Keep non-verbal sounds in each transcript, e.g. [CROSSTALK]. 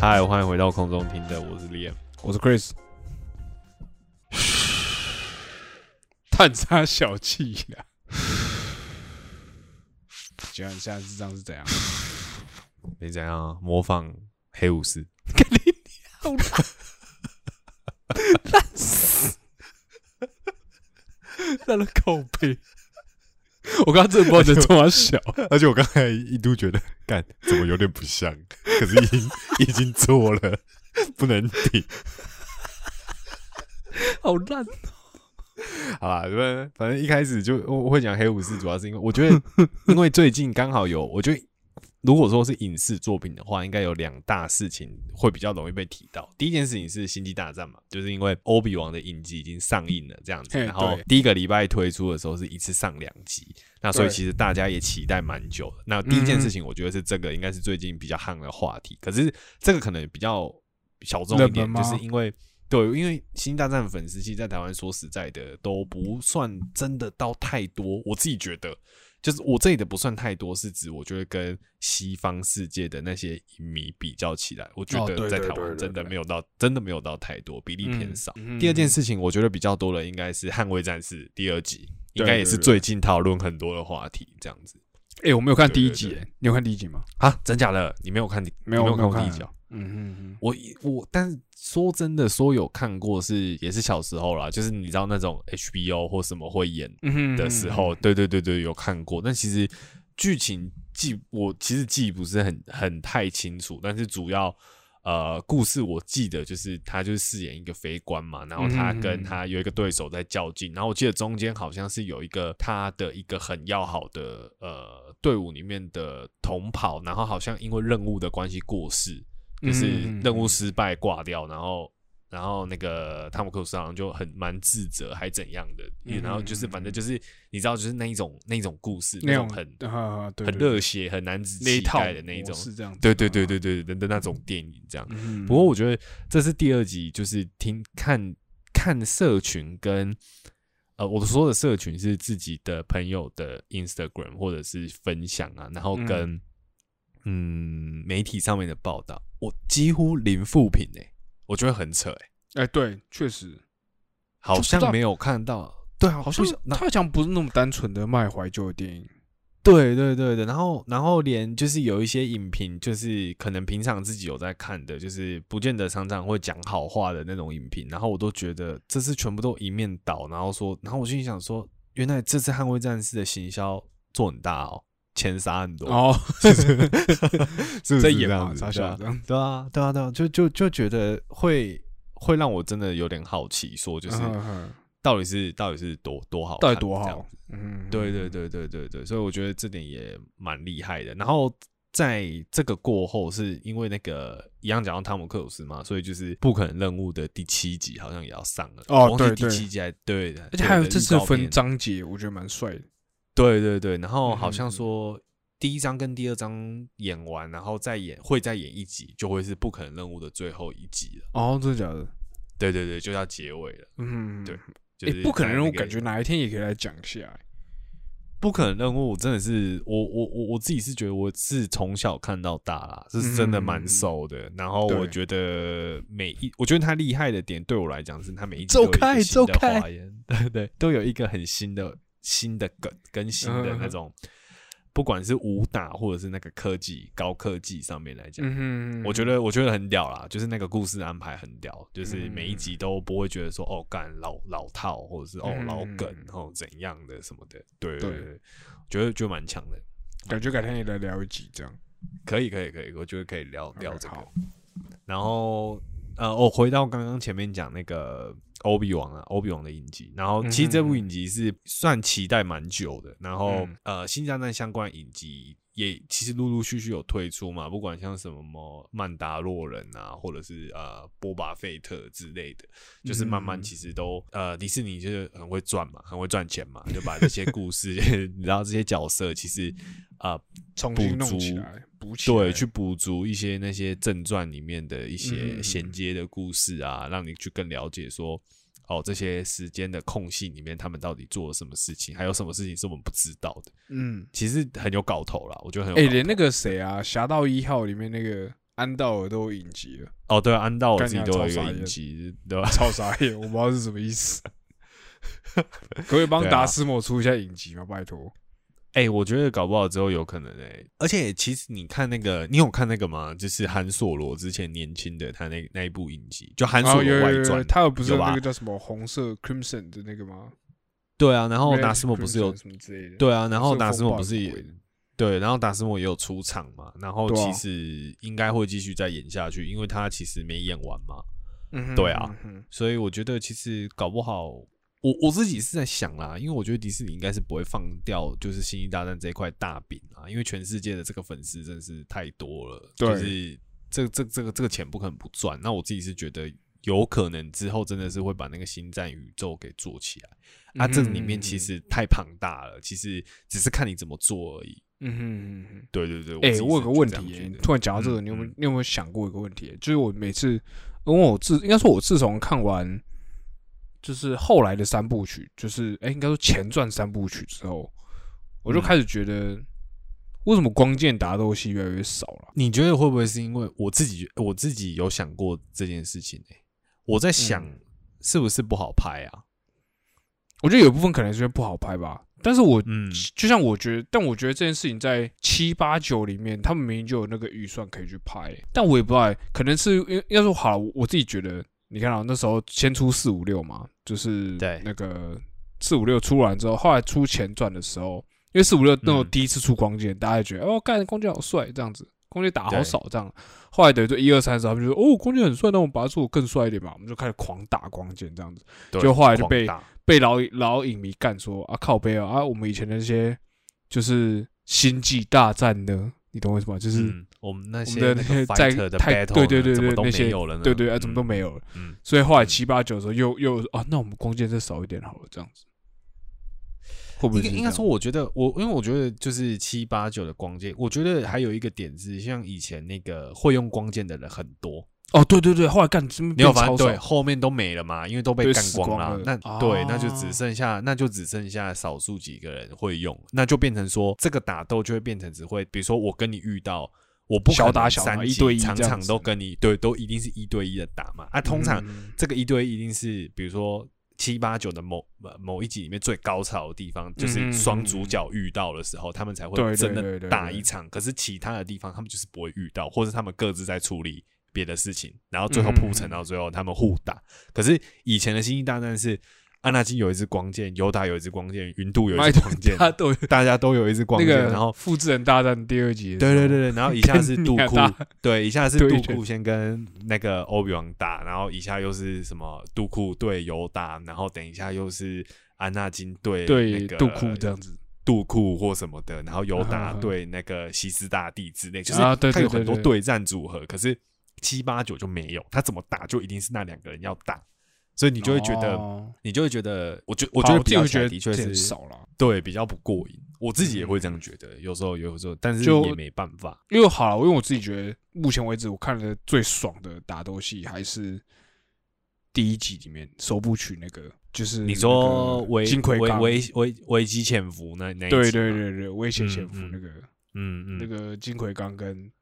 嗨，欢迎回到空中听的，我是 Liam。我是 Chris，[LAUGHS] 探查小气呀！请问现在是这样是怎样？[LAUGHS] 你怎样啊模仿黑武士？肯定好烂，烂死，[LAUGHS] 烂了口碑。我刚刚真的不知道你在冲他小，而且我刚才一度觉得，干怎么有点不像，可是已经已经做了，不能停。好烂。[LAUGHS] 好吧，因为反正一开始就我我会讲黑武士，主要是因为我觉得，[LAUGHS] 因为最近刚好有，我觉得如果说是影视作品的话，应该有两大事情会比较容易被提到。第一件事情是《星际大战》嘛，就是因为欧比王的影集已经上映了，这样子，然后第一个礼拜推出的时候是一次上两集，那所以其实大家也期待蛮久的。那第一件事情，我觉得是这个应该是最近比较夯的话题，可是这个可能比较小众一点，就是因为。对，因为《星际大战》粉丝其实在台湾说实在的都不算真的到太多，我自己觉得，就是我这里的不算太多，是指我觉得跟西方世界的那些影迷比较起来，我觉哦得在台湾真的没有到，真的没有到太多，比例偏嗯少。嗯第二件事情，我觉得比较多的应该是《捍卫战士》第二集，应该也是最近讨论很多的话题，这样子哎、我没有看第一集、欸，你有看第一集吗？啊？真假的？你没有看？没有，你没有看看过第一集哦？嗯嗯嗯，我我，但是说真的，说有看过是也是小时候啦，就是你知道那种 HBO 或什么会演的时候，，对对对对，有看过。但其实剧情记我其实记不是很很太清楚，但是主要呃故事我记得就是他就是饰演一个飞官嘛，然后他嗯跟他有一个对手在较劲，然后我记得中间好像是有一个他的一个很要好的呃队伍里面的同跑，然后好像因为任务的关系过世，就是任务失败挂掉，然后。然后那个汤姆克鲁斯好像就很蛮自责，还怎样的，嗯然后就是反正就是你知道，就是那一种那一种故事，那种种很很热血、很男子气概的那一种，是这样，对对对对对的的那种电影这样。嗯。不过我觉得这是第二集，就是听看看社群跟呃，我说的社群是自己的朋友的 Instagram 或者是分享啊，然后跟嗯媒体上面的报道，我几乎零负评诶、我觉得很扯诶、哎、对，确实，好像没有看到，对啊，好像他好像不是那么单纯的卖怀旧的电影。对对对的，然后然后连就是有一些影评，就是可能平常自己有在看的，就是不见得常常会讲好话的那种影评，然后我都觉得这次全部都一面倒，然后说，然后我心里想说，原来这次捍卫战士的行销做很大哦，钱撒很多，哦，[LAUGHS] 是不是在演嘛，这样子？对啊。对啊，对啊，对啊，就就就觉得会会让我真的有点好奇，说就是到底是到底是多多好，到底多好？嗯，对对对对对对，所以我觉得这点也蛮厉害的。然后在这个过后，是因为那个一样讲到汤姆克鲁斯嘛，所以就是不可能任务的第七集好像也要上了。哦对对第七集还对的，而且还有对这次分章节，我觉得蛮帅的。对对对，然后好嗯像说第一章跟第二章演完，然后再演会再演一集，就会是不可能任务的最后一集了。哦，真的假的？对对对，就要结尾了。嗯，对哎、就是不可能任务，感觉哪一天也可以来讲一下、欸。不可能任务真的是我我我我自己是觉得我是从小看到大啦，这是真的蛮熟的。然后我觉得每一，我觉得他厉害的点对我来讲是他每一集走都有新的走开花样，[LAUGHS] 对对，都有一个很新的新的梗跟新的嗯那种，不管是武打或者是那个科技高科技上面来讲。嗯，我觉得我觉得很屌啦，就是那个故事安排很屌，就是嗯每一集都不会觉得说哦干老老套，或者是哦嗯老梗哦怎样的什么的，对对对对，觉得就蛮强的。感觉改天也来聊一集这样。可以可以可以，我觉得可以聊聊这个。然后呃，我回到刚刚前面讲那个欧比王啊，欧比王的影集。然后其实这部影集是算期待蛮久的。然后嗯呃，星战战相关影集也其实陆陆续续有推出嘛，不管像什么么曼达洛人啊，或者是呃波巴费特之类的，就是慢慢嗯其实都呃迪士尼就是很会赚嘛，很会赚钱嘛，就把这些故事，[LAUGHS] 你知道这些角色其实呃重新弄补足起来，补，对，去补足一些那些正传里面的一嗯些嗯衔接的故事啊，让你去更了解说，哦，这些时间的空隙里面，他们到底做了什么事情，还有什么事情是我们不知道的。嗯，其实很有搞头啦，我觉得很有哎。连那个谁啊，《侠盗一号》里面那个安道尔都有影集了，哦，对啊，安道尔自己都有一个影集，对吧？超傻眼，我不知道是什么意思。[LAUGHS] 可以帮达斯莫出一下影集吗？拜托。哎、我觉得搞不好之后有可能哎、而且其实你看那个，你有看那个吗？就是韩索罗之前年轻的他那那一部影集，就韩索罗外传。他有不是有那个叫什么红色 Crimson 的那个吗？对啊，然后达斯莫不是有什么之类的？对啊，然后达斯莫不是也对，然后达斯莫也有出场嘛，然后其实应该会继续再演下去，因为他其实没演完嘛，嗯对啊嗯所以我觉得其实搞不好，我我自己是在想啦，因为我觉得迪士尼应该是不会放掉就是《星际大战》这一块大饼啊，因为全世界的这个粉丝真的是太多了，就是这这这个这个钱不可能不赚。那我自己是觉得有可能之后真的是会把那个星战宇宙给做起来。啊，这里面其实太庞大了，其实只是看你怎么做而已。嗯哼嗯哼。对对对，哎、自己我有个问题、突然讲到这个，嗯你有没有嗯你有没有想过一个问题、欸就是我每次，因为我自应该说，我自从看完就是后来的三部曲，就是哎、应该说前传三部曲之后，我就嗯开始觉得，为什么光剑打斗戏越来越少了？你觉得会不会是因为我自己我自己有想过这件事情呢、我在想嗯是不是不好拍啊？我觉得有一部分可能是因为不好拍吧，但是我嗯，就像我觉得，但我觉得这件事情在七八九里面，他们明明就有那个预算可以去拍，但我也不知道欸，可能是因为要说好我自己觉得，你看啊，那时候先出四五六嘛，就是对。那个四五六出完之后，后来出前传的时候，因为四五六那第一次出光剑，大家也觉得哦，干光剑好帅这样子，光剑打好少这样，后来等于说一二三的时候，他们就说哦，光剑很帅，那我们把它做得更帅一点吧，我们就开始狂打光剑这样子。就后来就被被老老影迷干说啊靠背啊啊，我们以前那些就是星际大战呢，你懂我意思吗？就是、嗯，我们那些那些在太对对对对那些没有了呢？对对啊，怎么都嗯没有了。嗯，所以后来嗯七八九的时候又又啊，那我们光剑再少一点好了，这样子会不会应该说，我觉得我因为我觉得就是七八九的光剑，我觉得还有一个点是，像以前那个会用光剑的人很多，哦，对对对，后来干真你有发现对后面都没了嘛，因为都被干光了那啊对，那就只剩下那就只剩下少数几个人会用，那就变成说这个打斗就会变成只会，比如说我跟你遇到。我不可能小打小打三一对一场场都跟你对，都一定是一对一的打嘛。啊，通常嗯这个一对一一定是，比如说七八九的某呃某一集里面最高潮的地方，就是双主角遇到的时候，他们才会真的打一场。可是其他的地方，他们就是不会遇到，或者他们各自在处理别的事情，然后最后铺陈到最后他们互打。可是以前的星际大战是安纳金有一支光剑，尤达有一支光剑，云度有一支光剑，他都大家都有一支光那剑，个然后复制人大战第二集对对对对，然后以下是 [LAUGHS] 杜库对，以下是杜库先跟那个欧比王打，然后以下又是什么杜库对尤达，然后等一下又是安纳金对对那个杜库这样子，杜库或什么的，然后尤啊达对那个西斯大帝之类，就是他有很多对战组合，可是七八九就没有，他怎么打就一定是那两个人要打，所以你就会觉得。哦你就会觉得，我觉我觉得比较觉得的确是少了。对比较不过瘾，我自己也会这样觉得，有时候有时候，但是就也没办法。因为好了，因为我自己觉得，目前为止我看的最爽的打斗戏还是第一集里面首部曲那个，就是你说那个危危金奎刚，危危危机潜伏那那一对对对对，危险嗯潜伏嗯那个嗯嗯，那个金奎刚跟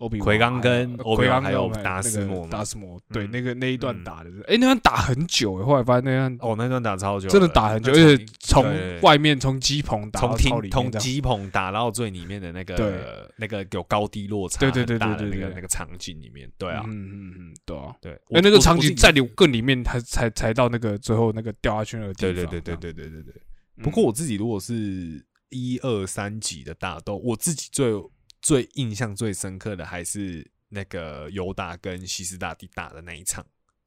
欧比奎刚跟呃欧比奎刚王还有跟达斯莫嘛。那个达斯摩，对嗯。那个那一段嗯。打的是，哎那段打很久哎，后来发现那段哦，那段打超久，真的打很久，而且从外面从机棚打从到超里厅从机棚打到最里面的那个对。那个有高低落差对对对对对对那个那个场景里面，对啊，嗯嗯嗯，对啊。对，哎，那个场景在里更里面，才才才到那个最后那个掉下去那个地对方。对对对对，对对对对。嗯不过我自己如果是一二三级的打斗，我自己最最印象最深刻的还是那个尤达跟西斯大帝打的那一场。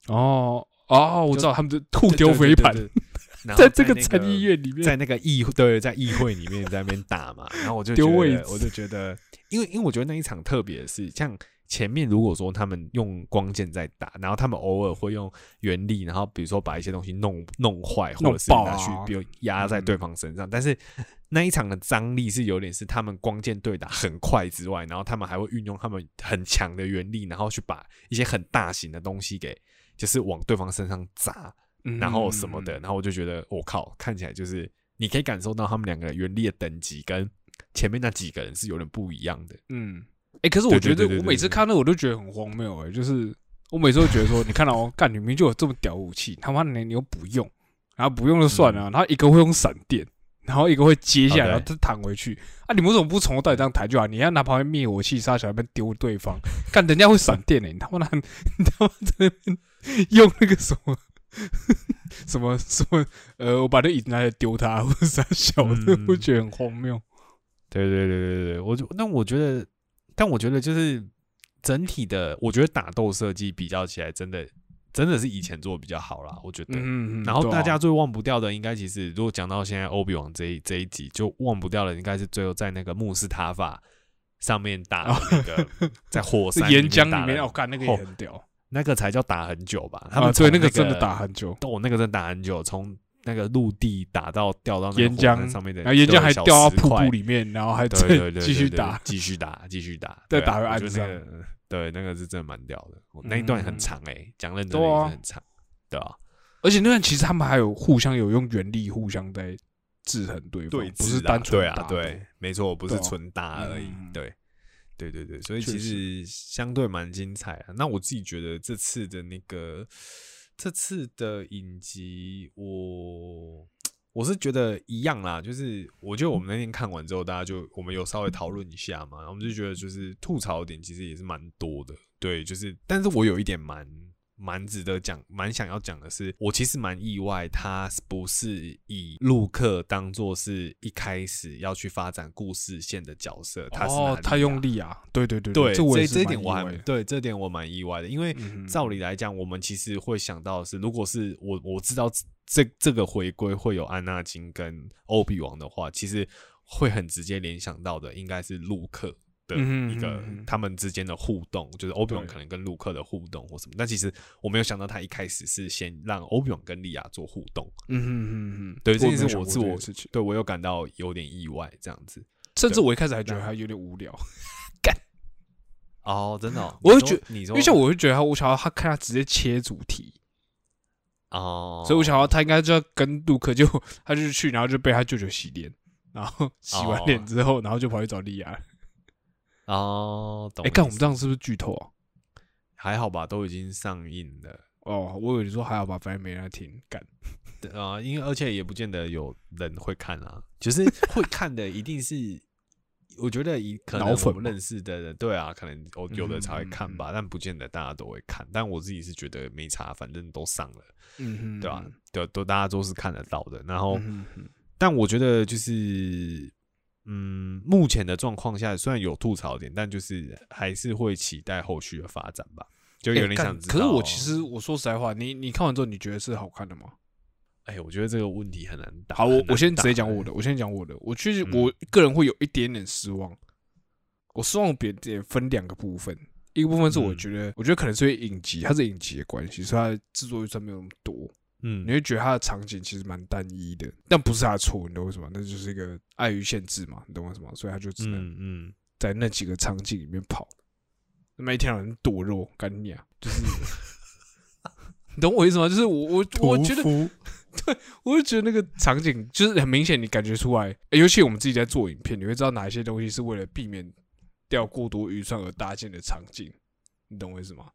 哦，哦，我知道他们就吐丢飞盘，[LAUGHS] 在这个那参议院里面，在那个议会对，在议会里面在那边打嘛，然后我就丢觉得位我就觉得，因为因为我觉得那一场特别的是，像前面如果说他们用光剑在打，然后他们偶尔会用原力，然后比如说把一些东西弄弄坏，或者是拿去啊比如压在对方身上，但是那一场的张力是有点是他们光剑对打很快之外，然后他们还会运用他们很强的原力，然后去把一些很大型的东西给就是往对方身上砸。嗯然后什么的，，然后我就觉得我靠，看起来就是你可以感受到他们两个原力的等级跟前面那几个人是有点不一样的。嗯，哎，可是我觉得我每次看那我都觉得很荒谬，哎，就是我每次都觉得说，你看到哦，干，你明明就有这么屌武器，他妈的你又不用，然后不用就算了，然后一个会用闪电。然后一个会接下来，然后再弹回去。啊，你们为什么不从头到尾这样弹就好？你要拿旁边灭火器杀小那边丢对方，干人家会闪电呢、你他妈的，[LAUGHS] 你他妈在那边 [LAUGHS] 用那个什么 [LAUGHS] 什么什么呃，我把那椅子拿来丢他，或者啥小的，嗯我觉得很荒谬。对对对对对，我就那我觉得，但我觉得就是整体的，我觉得打斗设计比较起来，真的真的是以前做的比较好啦，我觉得。嗯嗯，然后大家最忘不掉的，应该其实如果讲到现在欧比王这一这一集，就忘不掉的应该是最后在那个穆斯塔法上面打那个，在火是山岩浆里面，打的我看那个也很屌那个才叫打很久吧？他啊！们对，从那那个真的打很久，我，那个真的打很久，从那个陆地打到掉到那个岩浆上面的，然后岩浆还掉到瀑布里面，然后还 [LAUGHS] 继续打。继续打，继续打，[LAUGHS] 再打回岸上对，那个是真的蛮屌的。那一段很嗯长哎，讲认真的很长，对啊，而且那段其实他们还有互相有用原力互相在制衡对方，对，不是单纯打斗对，没错，不是纯打而已嗯，对。对对对，所以其实相对蛮精彩啊。那我自己觉得这次的那个这次的影集，我我是觉得一样啦，就是我觉得我们那天看完之后，大家就我们有稍微讨论一下嘛，然后我们就觉得就是吐槽点其实也是蛮多的，对，就是但是我有一点蛮蛮值得讲，蛮想要讲的是，我其实蛮意外，他不是以陆克当做是一开始要去发展故事线的角色，他是拿哦，他用力啊，对对对对，这我也这这一点我还对这点我蛮意外的，因为照理来讲，我们其实会想到的是，如果是我我知道这这个回归会有安纳金跟欧比王的话，其实会很直接联想到的应该是陆克的一个他们之间的互动，就是欧比王对。可能跟陆克的互动或什么。但其实我没有想到他一开始是先让欧比王跟莉亚做互动，嗯哼嗯哼，对，这我没有想过件事我自我事情，对我有感到有点意外，这样子。甚至我一开始还觉得他有点无聊，[LAUGHS] 干。哦，真的哦、我会觉你说你，因为像我会觉得他，我想要他看他直接切主题，哦，所以我想要他应该就要跟陆克就他就去，然后就被他舅舅洗脸，然后洗完脸之后，然后就跑去找莉亚。哦，懂哎，意看我们这样是不是剧透啊？还好吧，都已经上映了。哦，我以为你说还好吧，反正没人来听，干。对啊、因为而且也不见得有人会看啊，就是 [LAUGHS] 会看的一定是，我觉得以可能我们认识的人，对啊，可能我有的才会看吧，嗯但不见得大家都会看。但我自己是觉得没差，反正都上了，嗯哼对吧、对，都大家都是看得到的。然后，但我觉得就是，嗯，目前的状况下，虽然有吐槽点，但就是还是会期待后续的发展吧。就有点想知道。可是我其实我说实在话，你你看完之后，你觉得是好看的吗？哎、我觉得这个问题很难答。好，我我先直接讲我的，我先讲我的。我其实嗯我个人会有一点点失望。我失望别点分两个部分，一个部分是我嗯觉得，我觉得可能是因为影集，它是影集的关系，所以它的制作预算没有那么多，嗯你会觉得它的场景其实蛮单一的，但不是它的错，你懂为什么？那就是一个碍于限制嘛，你懂为什么？所以他就只能嗯嗯，在那几个场景里面跑，那么一天到晚剁肉干你啊，就是，[LAUGHS] 你懂我意思吗？就是我我我觉得，对我就觉得那个场景就是很明显，你感觉出来，欸尤其我们自己在做影片，你会知道哪一些东西是为了避免掉过多预算而搭建的场景，你懂我意思吗？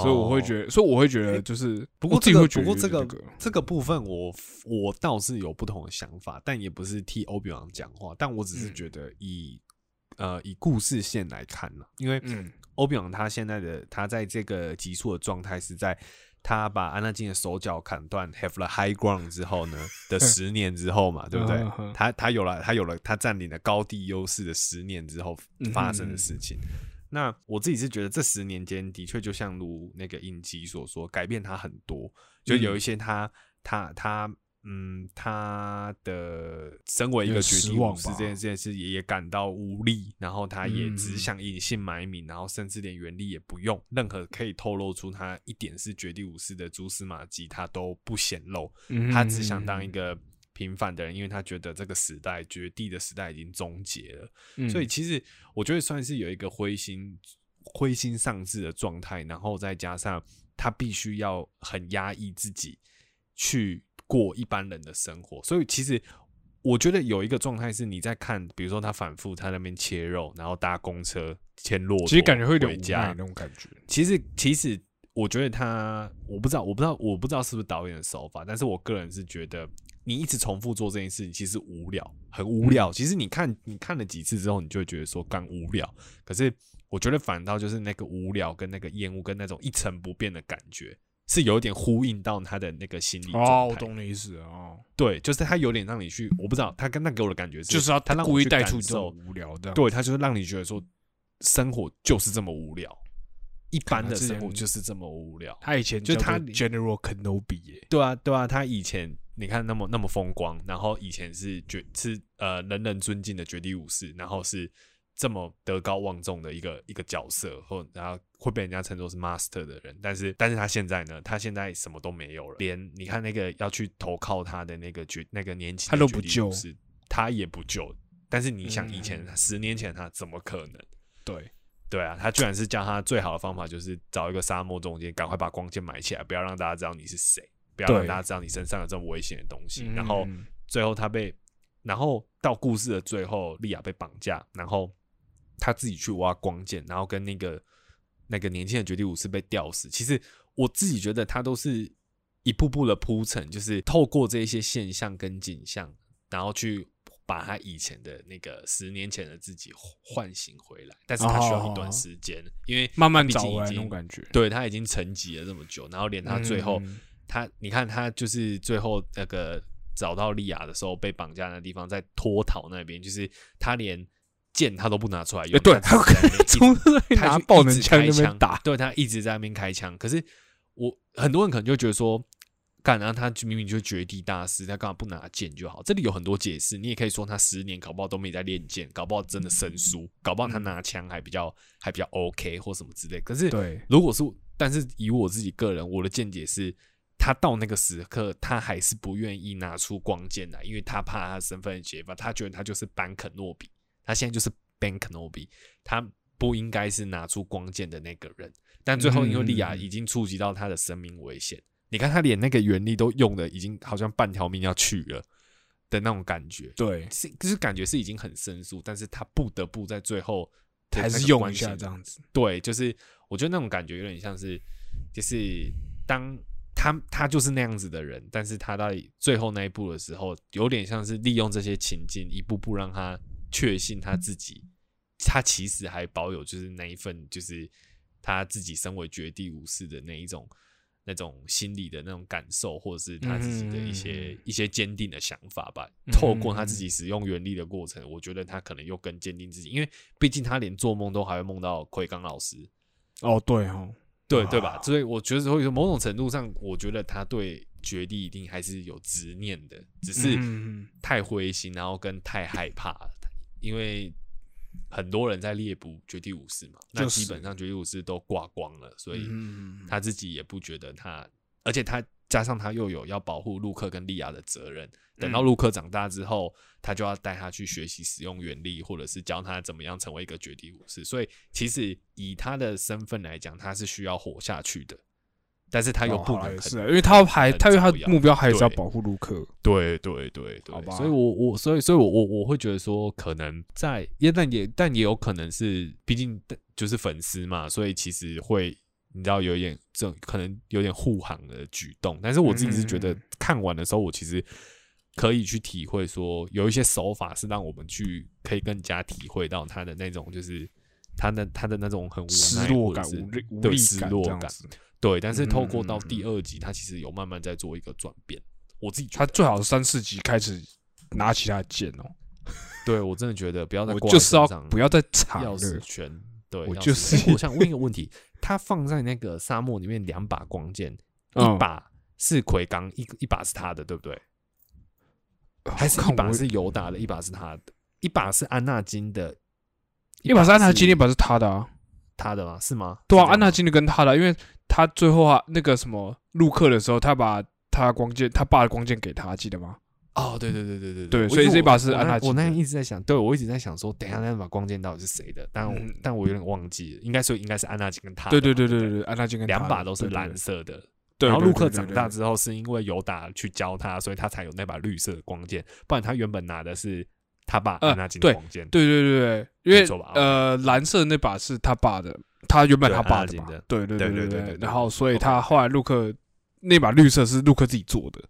所以我会觉得。所以我会觉得欸就是，不过这个不过这个这个部分我我倒是有不同的想法，但也不是替欧比王讲话，但我只是嗯觉得以、呃以故事线来看呢，因为嗯欧比王他现在的他在这个急速的状态是在他把安娜金的手脚砍断，have the high ground 之后呢的十年之后嘛，对不对？他他有了他有了他占领了高地优势的十年之后发生的事情。那我自己是觉得这十年间的确就像如那个影集所说，改变他很多。就有一些他他他嗯，他的身为一个绝地武士这件这件事也也感到无力，然后他也只想隐姓埋名，然后甚至连原力也不用，任何可以透露出他一点是绝地武士的蛛丝马迹，他都不显露。他只想当一个平凡的人，因为他觉得这个时代绝地的时代已经终结了。所以其实我觉得算是有一个灰心灰心丧志的状态，然后再加上他必须要很压抑自己去。过一般人的生活，所以其实我觉得有一个状态是你在看，比如说他反复他那边切肉，然后搭公车牵骆驼，其实感觉会有点家那种感觉。其实其实我觉得他，我不知道，我不知道，我不知道是不是导演的手法，但是我个人是觉得你一直重复做这件事情，其实无聊，很无聊。其实你看你看了几次之后，你就会觉得说刚无聊。可是我觉得反倒就是那个无聊跟那个厌恶跟那种一成不变的感觉。是有点呼应到他的那个心理状态。哦，我懂你意思哦。对，就是他有点让你去，我不知道他跟他给我的感觉是，就是要他故意带出这种无聊的。对他就是让你觉得说，生活就是这么无聊，一般的生活就是这么无聊。他以前就他 General Kenobi，对啊，对啊，他以前你看那么那么风光，然后以前是绝是呃人人尊敬的绝地武士，然后是。这么德高望重的一个一个角色，或然后会被人家称作是 master 的人，但是但是他现在呢，他现在什么都没有了，连你看那个要去投靠他的那个绝那个年轻他都不救，是他也不救。但是你想以前十年前他怎么可能？对对啊，他居然是叫他最好的方法就是找一个沙漠中间，赶快把光剑埋起来，不要让大家知道你是谁，不要让大家知道你身上有这么危险的东西。然后最后他被，然后到故事的最后，莉亚被绑架，然后。他自己去挖光剑，然后跟那个那个年轻的绝地武士被吊死。其实我自己觉得他都是一步步的铺陈，就是透过这些现象跟景象，然后去把他以前的那个十年前的自己唤醒回来。但是他需要一段时间，因为慢慢找回来那种感觉。对他已经沉寂了这么久，然后连他最后他，你看他就是最后那个找到利亚的时候被绑架那地方，在脱逃那边，就是他连。剑他都不拿出来用，对，他从拿爆能枪那边打，对他一直在那边开枪。可是我很多人可能就觉得说，干啊，他明明就是绝地大师，他干嘛不拿剑就好？这里有很多解释，你也可以说他十年搞不好都没在练剑，搞不好真的生疏，搞不好他拿枪还比较还比较 OK 或什么之类。可是，对，如果是，但是以我自己个人，我的见解是，他到那个时刻，他还是不愿意拿出光剑来，因为他怕他身份揭发，他觉得他就是班肯诺比。他现在就是 Ben Kenobi，他不应该是拿出光剑的那个人，但最后因为利亚已经触及到他的生命危险，你看他连那个原力都用的已经好像半条命要去了的那种感觉，对，是就是感觉是已经很生疏，但是他不得不在最后还是用一下这样子，对，就是我觉得那种感觉有点像是，就是当他他就是那样子的人，但是他到最后那一步的时候，有点像是利用这些情境一步步让他。确信他自己，他其实还保有就是那一份，就是他自己身为绝地武士的那一种那种心理的那种感受，或者是他自己的一些一些坚定的想法吧。透过他自己使用原力的过程，我觉得他可能又更坚定自己，因为毕竟他连做梦都还会梦到奎刚老师。哦，对哦，对对吧？所以我觉得，所以说某种程度上，我觉得他对绝地一定还是有执念的，只是太灰心，然后跟太害怕。因为很多人在猎捕绝地武士嘛，那基本上绝地武士都挂光了，所以他自己也不觉得他，而且他加上他又有要保护陆克跟利亚的责任。等到陆克长大之后，他就要带他去学习使用原力，或者是教他怎么样成为一个绝地武士。所以其实以他的身份来讲，他是需要活下去的。但是他又不能，是因为他还他因为他目标还是要保护卢克，对对对对，所以我我所以所以我我我会觉得说，可能在也但也但也有可能是，毕竟就是粉丝嘛，所以其实会你知道有一点这种可能有点护航的举动。但是我自己是觉得看完的时候，我其实可以去体会说，有一些手法是让我们去可以更加体会到他的那种，就是他的他的那种很失落感、无力无力失落感。对，但是透过到第二集，他其实有慢慢在做一个转变。我自己觉得，他最好是三四集开始拿起他的剑哦。[LAUGHS] 对我真的觉得不要再，我就是要不要再插钥匙圈。对，我就是。我想问一个问题：他放在那个沙漠里面两把光剑，一把是奎刚一一把是他的，对不对？还是一把是尤达的，一把是他的，一把是安纳金的，一把是安纳金，一把是他的啊。他的吗？是吗？对啊，安纳金的跟他的，因为他最后啊那个什么入课的时候，他把他光剑他爸的光剑给他，记得吗？哦，对对对对对对，所以这把是安娜，我那天一直在想，对，我一直在想说等下那把光剑到底是谁的，但我但我有点忘记了，应该说应该是安娜金跟他。对对对对对，安娜金跟。两把都是蓝色的。对。然后陆克长大之后是因为尤达去教他，所以他才有那把绿色的光剑。不然他原本拿的是他爸，安娜金的光剑。对对对对，因为，呃，蓝色那把是他爸的，他原本他爸的。对对对对对，然后所以他后来陆克那把绿色是陆克自己做的。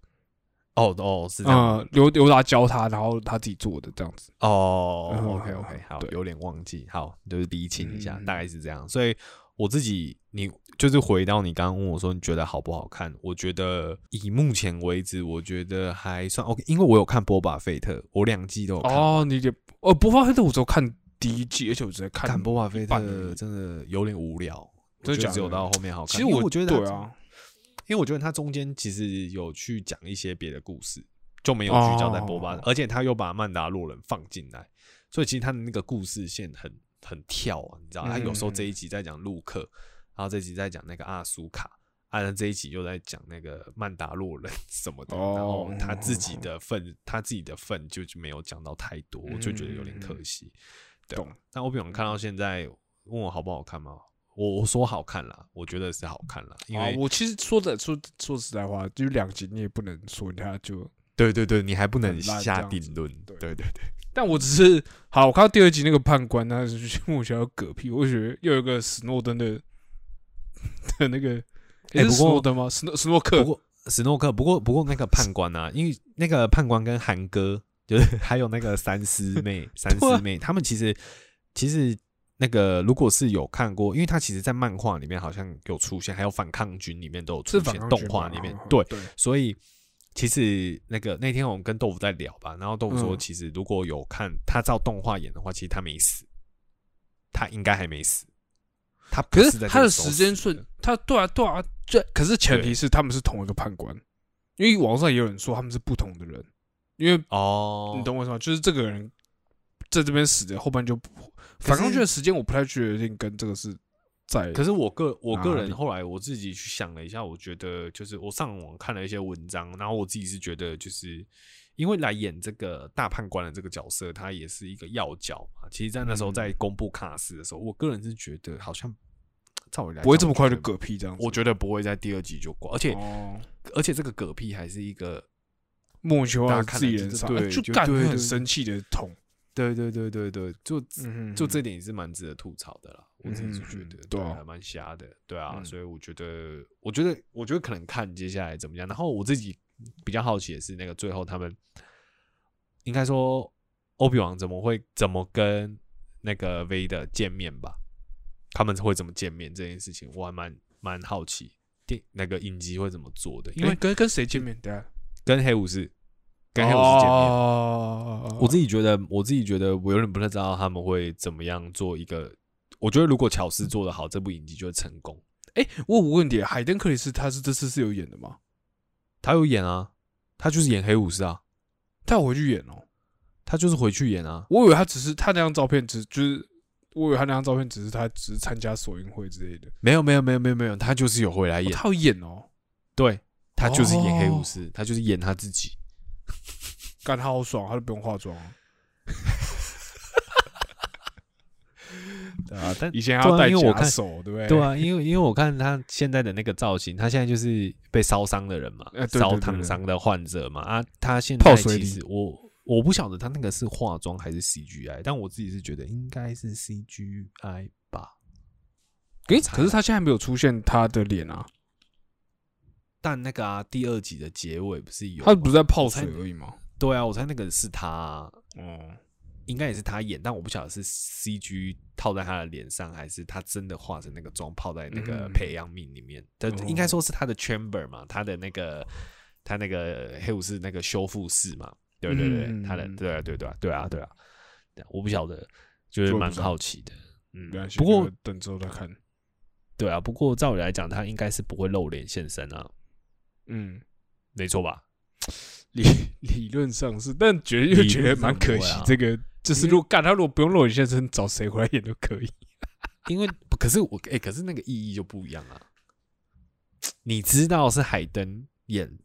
哦哦，是这样刘刘达教他，然后他自己做的这样子。哦嗯，OK OK，好，有点忘记，好，就是厘清一下，嗯大概是这样。所以我自己，你就是回到你刚刚问我说，你觉得好不好看？我觉得以目前为止，我觉得还算 OK，因为我有看波巴费特，我两季都有看。哦，你也哦，《波巴费特我只有看第一季，而且我只在看看波巴费特真的有点无聊，我觉得只有到后面好看。其实我我觉得对啊，因为我觉得他中间其实有去讲一些别的故事，就没有聚焦在波巴，哦而且他又把曼达洛人放进来，所以其实他的那个故事线很很跳啊，你知道，他有时候这一集在讲陆克，然后这一集在讲那个阿苏卡。啊，那这一集又在讲那个曼达洛人 [LAUGHS] 什么的，哦然后他自己的份，他自己的份就就没有讲到太多，我就觉得有点可惜。对懂啊，那我比方看到现在问我好不好看吗？我我说好看啦，我觉得是好看啦，因为啊我其实说的说说实在话，就是两集你也不能说人家就，对对对，你还不能下定论。对对对对，但我只是好，我看到第二集那个判官，他是莫名其妙有嗝屁，我就觉得又有一个史诺登的的那个，哎不过诺登吗？史诺史诺克不过史诺克，不过不过那个判官啊，因为那个判官跟韩哥，就是还有那个三师妹、[LAUGHS] 三师妹，他们其实其实那个如果是有看过，因为他其实在漫画里面好像有出现，还有反抗军里面都有出现，动画里面嗯对，所以其实那个那天我们跟豆腐在聊吧，然后豆腐说，嗯其实如果有看他照动画演的话，其实他没死，他应该还没死。他可是是他的时间顺，他对啊对啊，这可是前提是他们是同一个判官，因为网上也有人说他们是不同的人，因为哦，你懂我意思吗？就是这个人在这边死的，后半就不可反抗军是的时间，我不太确定跟这个是在。可是我个我个人后来我自己去想了一下，我觉得就是我上网看了一些文章，然后我自己是觉得就是因为来演这个大判官的这个角色，他也是一个要角嘛。其实，在那时候嗯在公布卡斯的时候，我个人是觉得好像照理来不会这么快就嗝屁这样子。我觉得不会在第二集就挂，而且、哦，而且这个嗝屁还是一个莫名其妙大家的自己人上，啊就对就感觉很生气的痛。对对对对对，就嗯就这点也是蛮值得吐槽的啦。我自己是觉得对啊还蛮瞎的，对啊，嗯所以我觉得，我觉得，我觉得可能看接下来怎么样。然后我自己比较好奇的是，那个最后他们应该说欧比王怎么会怎么跟那个 V 的见面吧？他们会怎么见面这件事情，我还蛮蛮好奇电那个影集会怎么做的，因为跟跟谁见面？等下跟黑武士跟黑武士见面。哦我自己觉得，我自己觉得，我有点不太知道他们会怎么样做一个。我觉得如果乔斯做得好，这部影集就会成功。哎，我有个问题，海登克里斯他是这次是有演的吗？他有演啊，他就是演黑武士啊，他有回去演哦。他就是回去演啊。我以为他只是他那张照片只就是，我以为他那张照片只是他只是参加首映会之类的。没有，没有，没有，没有，没有，他就是有回来演。哦他有演哦，对，他就是演黑武哦士，他就是演他自己。[LAUGHS] 干他好爽，他就不用化妆。[LAUGHS] 对啊，但以前还要戴假手，对不对？对啊，因为因为我看他现在的那个造型，他现在就是被烧伤的人嘛烧烫伤的患者嘛啊，他现泡水其实我我不晓得他那个是化妆还是 CGI，但我自己是觉得应该是 CGI 吧。诶，猜可是他现在没有出现他的脸啊，但那个啊，第二集的结尾不是有？他不是在泡水而已吗？对啊，我猜那个是他啊、哦，应该也是他演，但我不晓得是 CG 套在他的脸上，还是他真的化成那个妆泡在那个嗯培养皿里面。但哦应该说是他的 chamber 嘛，他的那个他那个黑武士那个修复室嘛。对对对，嗯他的对啊对对啊对啊对啊，我不晓得，就是蛮好奇的。嗯。不过等之后再看。对啊，不过照理来讲，他应该是不会露脸现身啊。嗯，没错吧？理 [LAUGHS] 理论上是，但觉得又觉得蛮可惜。这个就是如果干他如果不用洛里先生，找谁回来演都可以。[LAUGHS] 因为可是我哎、可是那个意义就不一样啊。你知道是海登演，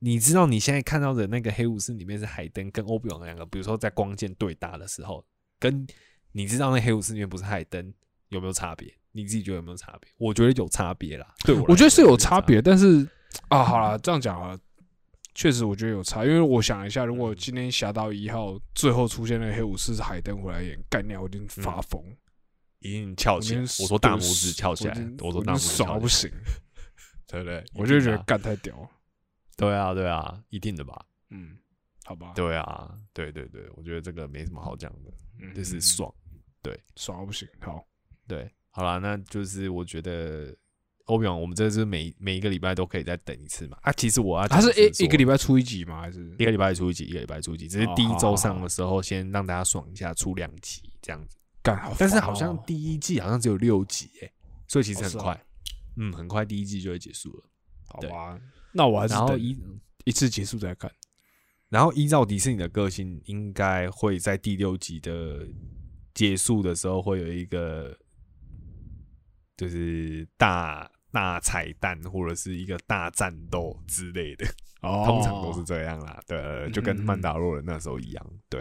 你知道你现在看到的那个黑武士里面是海登跟欧比王两个，比如说在光剑对打的时候，跟你知道那黑武士里面不是海登有没有差别？你自己觉得有没有差别？我觉得有差别啦。对我我觉得是有差别，但是啊，好了，这样讲啊，确实我觉得有差，因为我想一下，如果今天侠盗一号最后出现的黑武士是海登回来演，干掉我一定发疯，一定翘起来。我说大拇指翘起来我说大拇指爽到不行，对不对？我就觉得干太屌。了，对啊，对啊，一定的吧？嗯，好吧，对啊，对对对，我觉得这个没什么好讲的，嗯，就是爽，对。爽到不行，好，对，好了，那就是我觉得欧比王，我们这是每每一个礼拜都可以再等一次嘛。啊，其实我要他是一一个礼拜拜出一集吗？还是一个礼拜出一集，一个礼拜出一集，只是哦第一周上的时候先让大家爽一下，出两集这样子。干好？但是好像第一季好像只有六集诶、所以其实很快，嗯，很快第一季就会结束了。好吧，那我还是等然后依一次结束再看。然后依照迪士尼的个性，应该会在第六集的结束的时候会有一个，就是大大彩蛋或者是一个大战斗之类的，[LAUGHS] 哦通常都是这样啦。对，呃就跟曼达洛人那时候一样，对，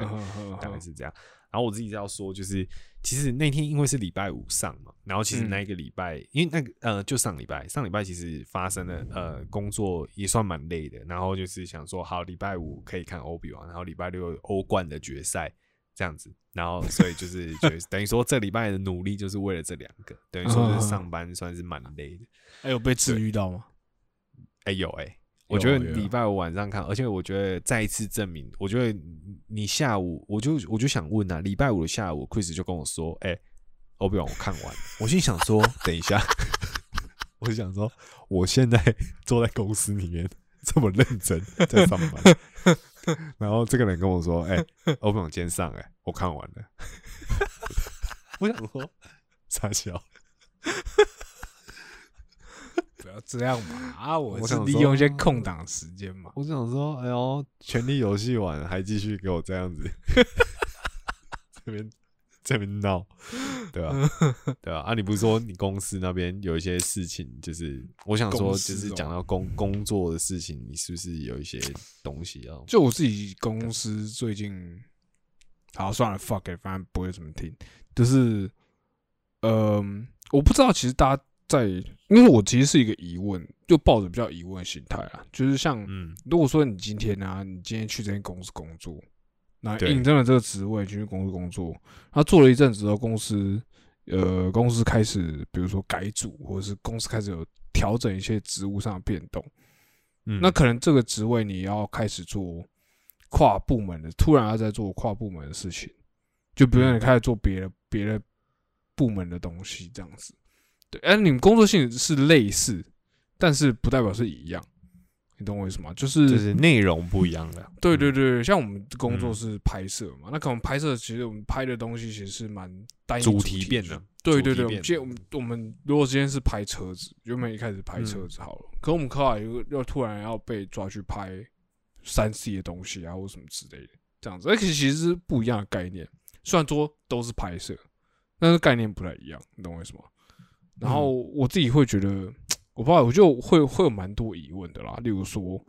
大概是这样。然后我自己是要说，就是其实那天因为是礼拜五上嘛，然后其实嗯那一个礼拜，因为那个呃，就上礼拜，上礼拜其实发生了呃工作也算蛮累的，然后就是想说，好，礼拜五可以看欧比王，然后礼拜六欧冠的决赛这样子，然后所以就是觉得 [LAUGHS] 等于说这礼拜的努力就是为了这两个，等于说就是上班算是蛮累的。还有被治愈到吗？哎、有哎、我觉得有礼拜五晚上看，而且我觉得再一次证明，我觉得你下午，我就我就想问啊，礼拜五的下午，Chris 就跟我说，哎、欧比王我看完了，我心想说，等一下，[LAUGHS] 我就想说，我现在坐在公司里面这么认真在上班，[LAUGHS] 然后这个人跟我说，哎、欧比王今天上、哎，我看完了，[LAUGHS] 我想说，傻笑。不要这样嘛！啊，我是利用一些空档时间嘛。我想说，哎呦，权力游戏玩还继续给我这样子，[LAUGHS] 这边这边闹，对吧、对吧、啊？你不是说你公司那边有一些事情，就是我想说，就是哦讲到工工作的事情，你是不是有一些东西要？就我自己公司最近，好算了，fuck it，反正不会怎么听。就是，嗯、我不知道，其实大家在，因为我其实是一个疑问，就抱着比较疑问的心态啊。就是像，嗯如果说你今天啊，你今天去这间公司工作，那对。应征了这个职位，去公司工作，他做了一阵子之后，公司呃，公司开始比如说改组，或者是公司开始有调整一些职务上的变动，嗯，那可能这个职位你要开始做跨部门的，突然要在做跨部门的事情，就比如说你开始做别的别的部门的东西，这样子。对，哎，你们工作性质是类似，但是不代表是一样，你懂我意思吗？就是就是内容不一样的，对对对，像我们工作嗯是拍摄嘛，那可能拍摄其实我们拍的东西其实是蛮单一主题变了对对对，我们今天我们我们如果今天是拍车子，原本一开始拍车嗯子好了，可我们后来又又突然要被抓去拍三 C 的东西啊，或什么之类的，这样子，而且其实是不一样的概念。虽然说都是拍摄，但是概念不太一样，你懂我意思吗？然后我自己会觉得，我不知道，我就会会有蛮多疑问的啦。例如说，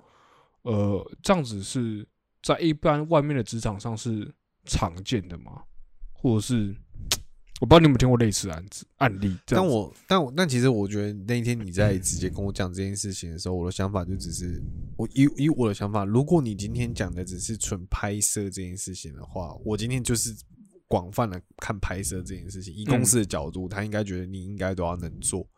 呃，这样子是在一般外面的职场上是常见的吗？或者是我不知道你有没有听过类似案子案例？子但我但我但其实我觉得那一天你在直接跟我讲这件事情的时候，我的想法就只是我以以我的想法，如果你今天讲的只是纯拍摄这件事情的话，我今天就是广泛的看拍摄这件事情，以公司的角度，他应该觉得你应该都要能做。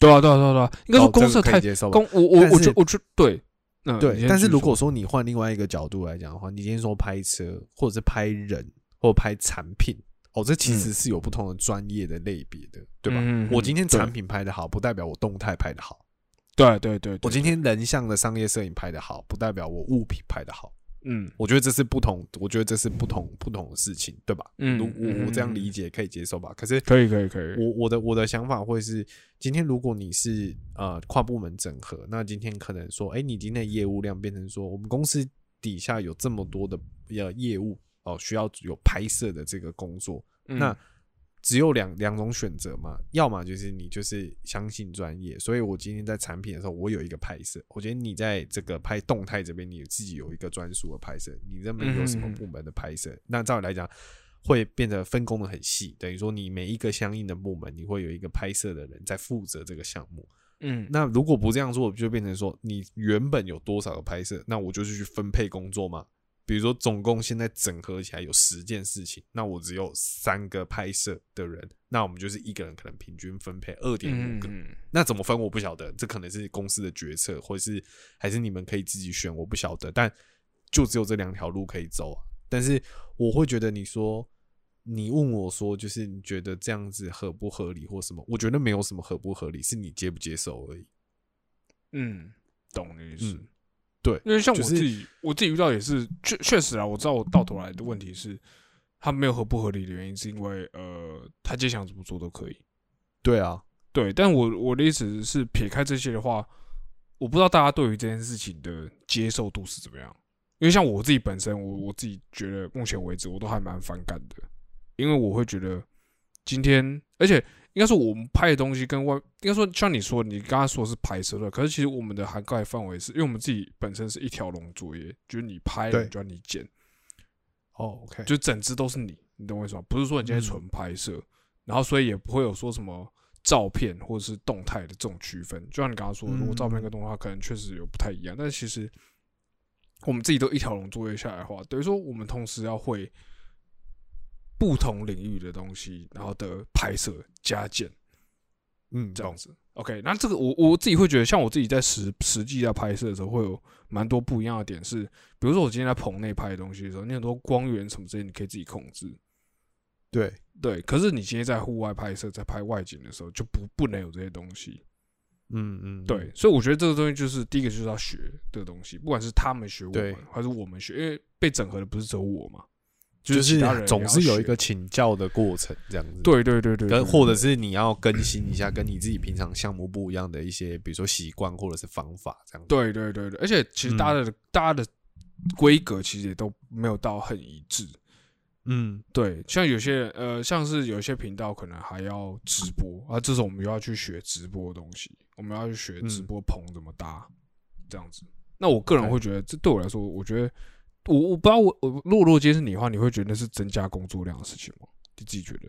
对啊，对啊，对啊，对啊，应该说哦这个可以公司太接受吧公，我我我觉我觉对，嗯，对，但是如果说你换另外一个角度来讲的话，你今天说拍车，或者是拍人，或者拍产品，哦，这其实是有不同的专业的类别的，对吧？嗯我今天产品拍的好，不代表我动态拍的好。对对对，对我今天人像的商业摄影拍的好，不代表我物品拍的好。嗯我觉得这是不同，我觉得这是不同不同的事情，对吧？嗯如我我这样嗯理解可以接受吧？可是可以可以可以，我我的我的想法会是，今天如果你是呃跨部门整合，那今天可能说，哎、你今天的业务量变成说，我们公司底下有这么多的呃业务哦、需要有拍摄的这个工作，嗯那只有两两种选择嘛，要么就是你就是相信专业，所以我今天在产品的时候，我有一个拍摄，我觉得你在这个拍动态这边，你自己有一个专属的拍摄，你这边有什么部门的拍摄，那照理来讲。会变得分工的很细，等于说你每一个相应的部门，你会有一个拍摄的人在负责这个项目。嗯那如果不这样做，就变成说你原本有多少个拍摄，那我就是去分配工作嘛。比如说总共现在整合起来有十件事情，那我只有三个拍摄的人，那我们就是一个人可能平均分配二点五个。嗯那怎么分我不晓得，这可能是公司的决策，或者是还是你们可以自己选，我不晓得。但就只有这两条路可以走啊。但是我会觉得你说，你问我说，就是你觉得这样子合不合理或什么？我觉得没有什么合不合理，是你接不接受而已。嗯，懂你意思。嗯对，因为像我就是自己，我自己遇到也是确确实啊，我知道我到头来的问题是，他没有合不合理的原因，是因为呃，他今天想怎么做都可以。对啊，对，但我我的意思是，撇开这些的话，我不知道大家对于这件事情的接受度是怎么样。因为像我自己本身，我我自己觉得目前为止我都还蛮反感的，因为我会觉得今天，而且应该说我们拍的东西跟外，应该说像你说，你刚刚说是拍摄的，可是其实我们的涵盖范围是因为我们自己本身是一条龙作业，就是你拍就要你剪，哦，OK，就整支都是你，你懂我意思吗？不是说你今天嗯纯拍摄，然后所以也不会有说什么照片或者是动态的这种区分。就像你刚刚说的，如果照片跟动画可能确实有不太一样，但是其实我们自己都一条龙作业下来的话，等于说我们同时要会不同领域的东西，然后的拍摄加减嗯，这样子。OK，那这个我我自己会觉得，像我自己在实实际在拍摄的时候，会有蛮多不一样的点是，比如说我今天在棚内拍的东西的时候，你很多光源什么这些你可以自己控制，对，对。可是你今天在户外拍摄，在拍外景的时候，就不不能有这些东西，嗯嗯，对。所以我觉得这个东西就是第一个就是要学这个东西，不管是他们学我对们，还是我们学，因为被整合的不是只有我嘛，就是总是有一个请教的过程，这样子。。对对对对，对跟或者是你要更新一下跟你自己平常项目不一样的一些，比如说习惯或者是方法这样子。对对对对，而且其实大家的、大家的规格其实也都没有到很一致。嗯，对，像有些人呃，像是有些频道可能还要直播啊，这时候我们又要去学直播的东西，我们要去学直嗯播棚怎么搭，这样子。那我个人会觉得，这对我来说，我觉得我我不知道我我如果如果今天是你的话，你会觉得是增加工作量的事情吗？你自己觉得？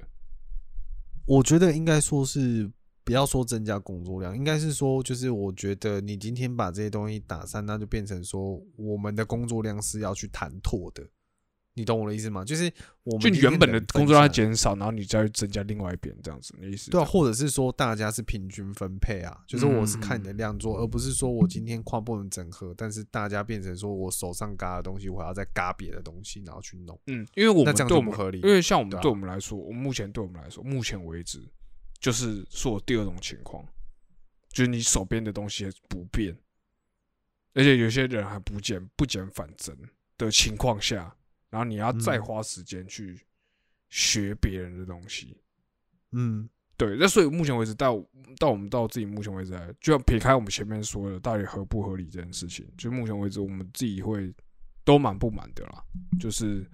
我觉得应该说是不要说增加工作量，应该是说就是我觉得你今天把这些东西打散，那就变成说我们的工作量是要去谈妥的。你懂我的意思吗？就是我们就你原本的工作量减少，然后你再增加另外一边，这样子，你的意思？对啊，或者是说大家是平均分配啊，就是我是看你嗯的量做，而不是说我今天跨部门整合，但是大家变成说我手上嘎的东西，我要再嘎别的东西，然后去弄。嗯，因为我那这样们对我们就不合理因为像我们对我们来说，我们目前对我们来说，目前为止就是说第二种情况，就是你手边的东西不变，而且有些人还不减不减反增的情况下，然后你要再嗯。花时间去学别人的东西。嗯，对，那所以目前为止到到我们到自己目前为止来，就要撇开我们前面说的到底合不合理这件事情，就目前为止我们自己会都蛮不满的啦，就是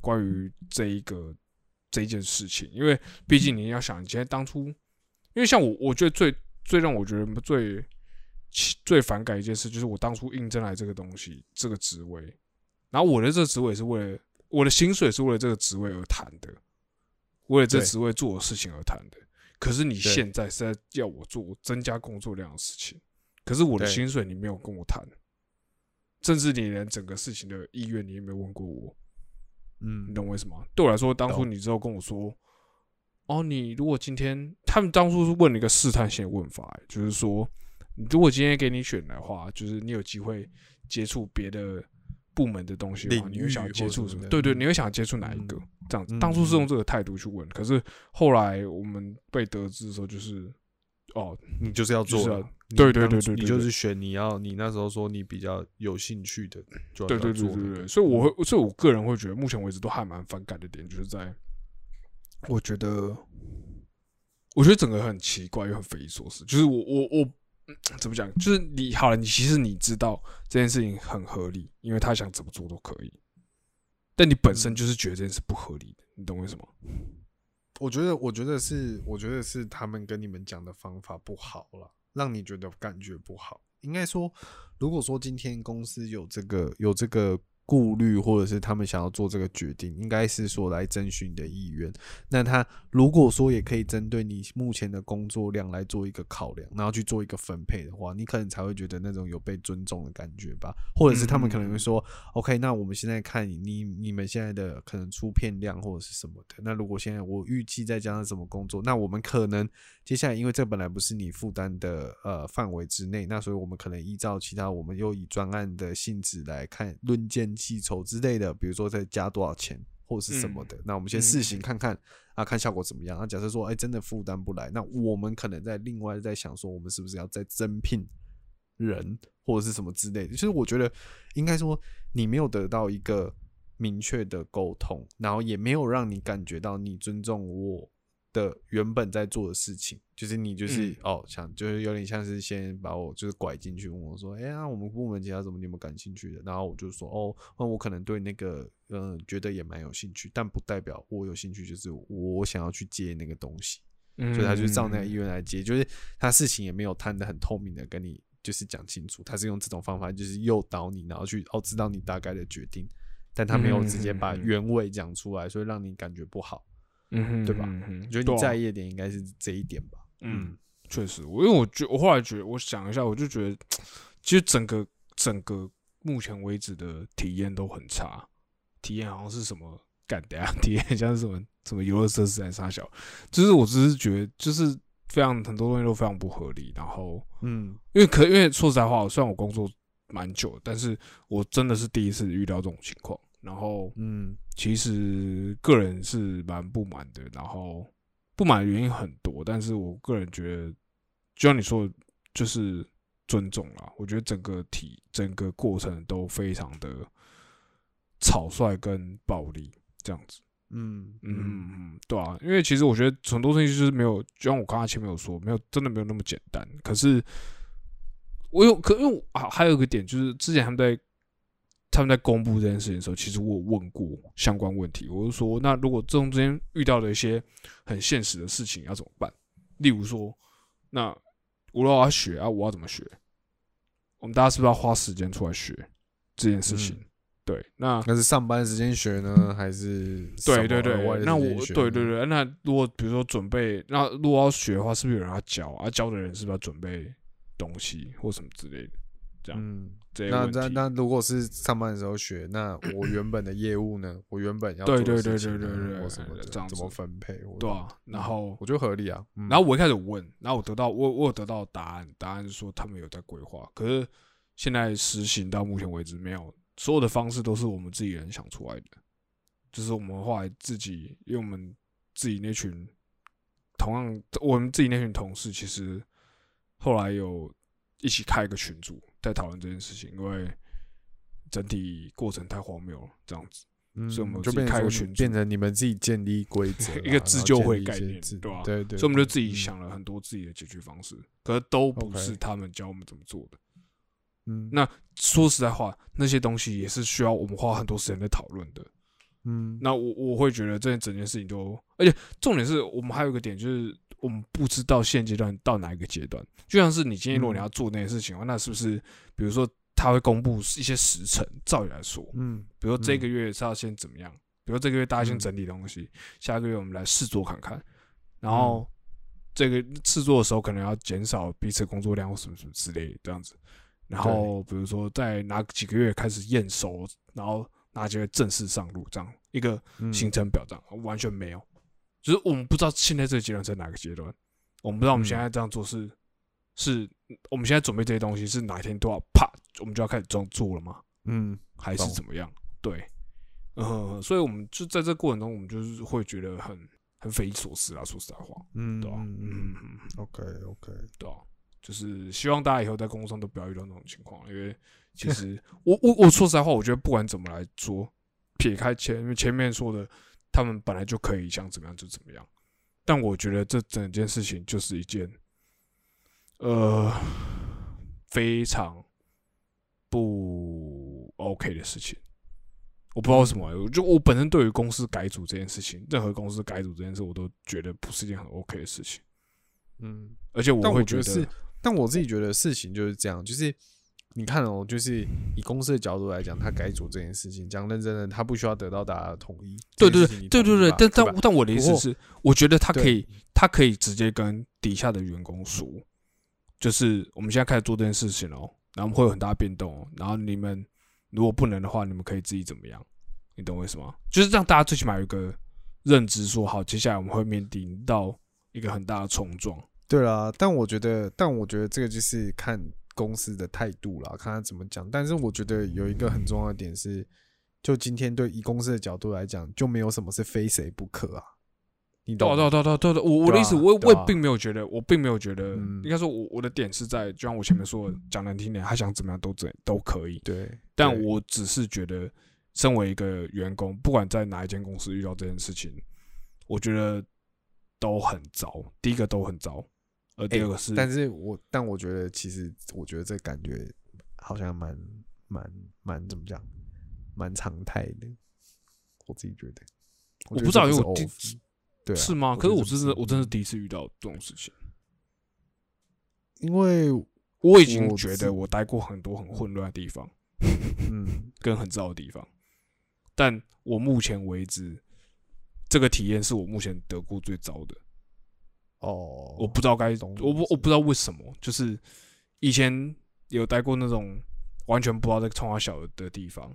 关于这一个这一件事情，因为毕竟你要想，你今天当初，因为像我，我觉得最最让我觉得最最反感一件事，就是我当初应征来这个东西这个职位，然后我的这个职位是为了我的薪水是为了这个职位而谈的，为了这职位做的事情而谈的。可是你现在是在要我做增加工作量的事情，可是我的薪水你没有跟我谈，甚至你连整个事情的意愿你也没有问过我，嗯你懂我意思吗？对我来说，当初你之后跟我说，哦，你如果今天他们当初是问了一个试探性的问法、欸就是说，如果今天给你选的话，就是你有机会接触别的部门的东西的话，你会想域接触什么？对对，嗯。你会想接触哪一个？这样子，嗯。当初是用这个态度去问，可是后来我们被得知的时候，就是哦，你就是要做对对对对对对初你就是选你要你那时候说你比较有兴趣的，对对对对对，所以我会，所以我个人会觉得，目前为止都还蛮反感的点，就是在我觉得，我觉得整个很奇怪又很匪夷所思。就是我我我、怎么讲？就是你好了，你其实你知道这件事情很合理，因为他想怎么做都可以，但你本身就是觉得这件事不合理的，你懂为什么？我觉得，我觉得是，我觉得是他们跟你们讲的方法不好了，让你觉得感觉不好。应该说，如果说今天公司有这个有这个顾虑，或者是他们想要做这个决定，应该是说来征询你的意愿。那他如果说也可以针对你目前的工作量来做一个考量，然后去做一个分配的话，你可能才会觉得那种有被尊重的感觉吧。或者是他们可能会说、o k 那我们现在看你你你们现在的可能出片量或者是什么的。那如果现在我预计再加上什么工作，那我们可能接下来因为这本来不是你负担的呃范围之内，那所以我们可能依照其他我们又以专案的性质来看论件计酬之类的，比如说再加多少钱或者是什么的。那我们先试行看看。啊，看效果怎么样？那假设说，哎、真的负担不来，那我们可能在另外在想说，我们是不是要再增聘人或者是什么之类的？就是我觉得应该说，你没有得到一个明确的沟通，然后也没有让你感觉到你尊重我的原本在做的事情，就是你就是、嗯哦，想就是有点像是先把我就是拐进去，问我说，哎、呀，我们部门其他什么你有没有感兴趣的？然后我就说，哦，那我可能对那个嗯、呃觉得也蛮有兴趣，但不代表我有兴趣，就是我想要去接那个东西。嗯所以他就照那个意愿来接，就是他事情也没有摊的很透明的跟你就是讲清楚，他是用这种方法就是诱导你，然后去哦知道你大概的决定，但他没有直接把原委讲出来，所以让你感觉不好。嗯哼，对吧嗯哼。我觉得你在意的点应该是这一点吧。嗯，确实，我因为我觉我后来觉得，我想一下，我就觉得，其实整个整个目前为止的体验都很差，体验好像是什么干的呀？[LAUGHS] 体验很像是什么什么游乐设施还是啥小，就是我只是觉得就是非常很多东西都非常不合理，然后嗯。因为可因为说实在话，虽然我工作蛮久，但是我真的是第一次遇到这种情况，然后嗯其实个人是蛮不满的，然后不满的原因很多，但是我个人觉得，就像你说的，就是尊重啦。我觉得整个体整个过程都非常的草率跟暴力，这样子。嗯嗯嗯嗯，对啊，因为其实我觉得很多东西就是没有，就像我刚才前面有说，没有真的没有那么简单。可是我有，可因为我啊还有一个点就是，之前他们在他们在公布这件事情的时候，其实我有问过相关问题，我就说，那如果这中间遇到的一些很现实的事情要怎么办？例如说，那我如果要学啊，我要怎么学？我们大家是不是要花时间出来学这件事情？对，那那是上班时间学呢，还是对对对，那我对对对，那如果比如说准备，那如果要学的话，是不是有人要教啊？教的人是不是要准备东西或什么之类的？这样这些问题。那那如果是上班的时候学，那我原本的业务呢？我原本要对对对对对对或什么的，这样怎么分配？我对啊，然后我觉得合理啊。嗯然后我一开始问，然后我得到我我有得到答案，答案是说他们有在规划，可是现在实行到目前为止没有，所有的方式都是我们自己人想出来的，就是我们后来自己，因为我们自己那群同样我们自己那群同事，其实后来有一起开一个群组在讨论这件事情，因为整体过程太荒谬了，这样子。嗯所以我们就开个群变成你们自己建立规则 [LAUGHS] 啦，一个自救会概念对吧对对，所以我们就自己，想了很多自己的解决方式，可是都不是他们教我们怎么做的。嗯那说实在话，那些东西也是需要我们花很多时间在讨论的。嗯那我我会觉得这整件事情都，而且重点是我们还有一个点就是，我们不知道现阶段到哪一个阶段。就像是你今天如果你嗯要做那些事情的话，那是不是比如说他会公布一些时辰？照理来说，嗯比如说这嗯个月是要先怎么样？比如说这个月大家先嗯整理东西，下个月我们来试做看看，然嗯后这个制作的时候可能要减少彼此工作量或什么什么之类的这样子。然后比如说在哪几个月开始验收，然后哪几个月正式上路，这样一个嗯行程表这样完全没有，就是我们不知道现在这个阶段在哪个阶段，我们不知道我们嗯现在这样做是、是我们现在准备这些东西是哪一天都要啪，我们就要开始装做了吗？嗯还是怎么样？对，嗯，所以我们就在这过程中，我们就是会觉得很很匪夷所思啊。说实在话，嗯，对吧、嗯，，OK OK，对啊，就是希望大家以后在工作上都不要遇到那种情况，因为其实 [LAUGHS] 我我我说实在话，我觉得不管怎么来说，撇开前面前面说的，他们本来就可以想怎么样就怎么样，但我觉得这整件事情就是一件呃非常不 OK 的事情。我不知道为什么，我就我本身对于公司改组这件事情，任何公司改组这件事，我都觉得不是一件很 OK 的事情，嗯，而且我会觉得但我自己觉得事情就是这样，就是你看哦，就是以公司的角度来讲，他改组这件事情，讲认真的，他不需要得到大家的同意。对对对对对，但但但我的意思是，我觉得他可以，他可以直接跟底下的员工说，就是我们现在开始做这件事情哦，然后我们会有很大变动哦，然后你们如果不能的话，你们可以自己怎么样？你懂我意思吗？就是让大家最起码有一个认知，说好，接下来我们会面临到一个很大的冲撞。对啦，但我觉得，但我觉得这个就是看公司的态度啦，看他怎么讲。但是我觉得有一个很重要的点是，就今天对以公司的角度来讲，就没有什么是非谁不可啊。你懂吗？对啊，对啊，对啊对啊，我我的意思，我我并没有觉得，我并没有觉得，嗯应该说我我的点是在，就像我前面说的，讲难听点，他想怎么样都怎都可以。对，但我只是觉得，身为一个员工，不管在哪一间公司遇到这件事情，我觉得都很糟。第一个都很糟，而第欸二个是，但是我但我觉得其实我觉得这感觉好像蛮蛮蛮怎么讲，蛮常态的。我自己觉得，我不知道，因为我第对啊是吗？可是我真的觉得这不我真的第一次遇到这种事情。[LAUGHS] 因为我已经觉得我待过很多很混乱的地方，嗯 [LAUGHS] 跟很糟的地方，但我目前为止，这个体验是我目前得过最糟的。哦，我不知道该，懂我不我不知道为什么，就是以前有待过那种完全不知道在冲他小的地方，